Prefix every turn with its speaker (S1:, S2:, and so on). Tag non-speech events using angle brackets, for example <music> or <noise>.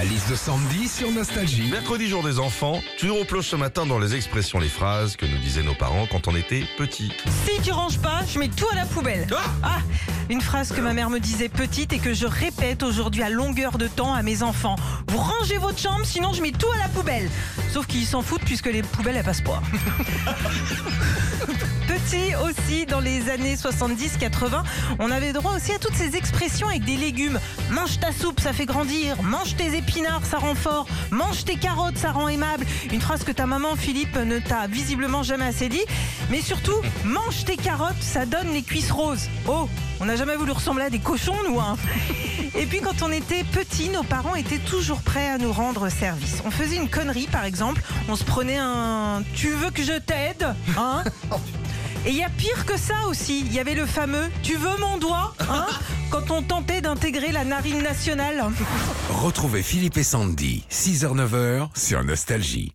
S1: La liste de Sandy sur Nostalgie.
S2: Mercredi jour des enfants, tu nous replonges ce matin dans les expressions, les phrases que nous disaient nos parents quand on était petits.
S3: Si tu ranges pas, je mets tout à la poubelle. Ah, une phrase que ma mère me disait petite et que je répète aujourd'hui à longueur de temps à mes enfants. Vous rangez votre chambre, sinon je mets tout à la poubelle. Sauf qu'ils s'en foutent puisque les poubelles elles passent pas. <laughs> Petit aussi, dans les années 70-80, on avait droit aussi à toutes ces expressions avec des légumes. Mange ta soupe, ça fait grandir. Mange tes épinards, ça rend fort. Mange tes carottes, ça rend aimable. Une phrase que ta maman, Philippe, ne t'a visiblement jamais assez dit. Mais surtout, mange tes carottes, ça donne les cuisses roses. Oh, on n'a jamais voulu ressembler à des cochons, nous, hein. <laughs> Et puis quand on était petit, nos parents étaient toujours prêts à nous rendre service. On faisait une connerie, par exemple. On se prenait un « tu veux que je t'aide ?» hein <laughs> Et il y a pire que ça aussi. Il y avait le fameux « tu veux mon doigt ?» hein <laughs> Quand on tentait d'intégrer la narine nationale.
S1: Retrouvez Philippe et Sandy, 6h-9h sur Nostalgie.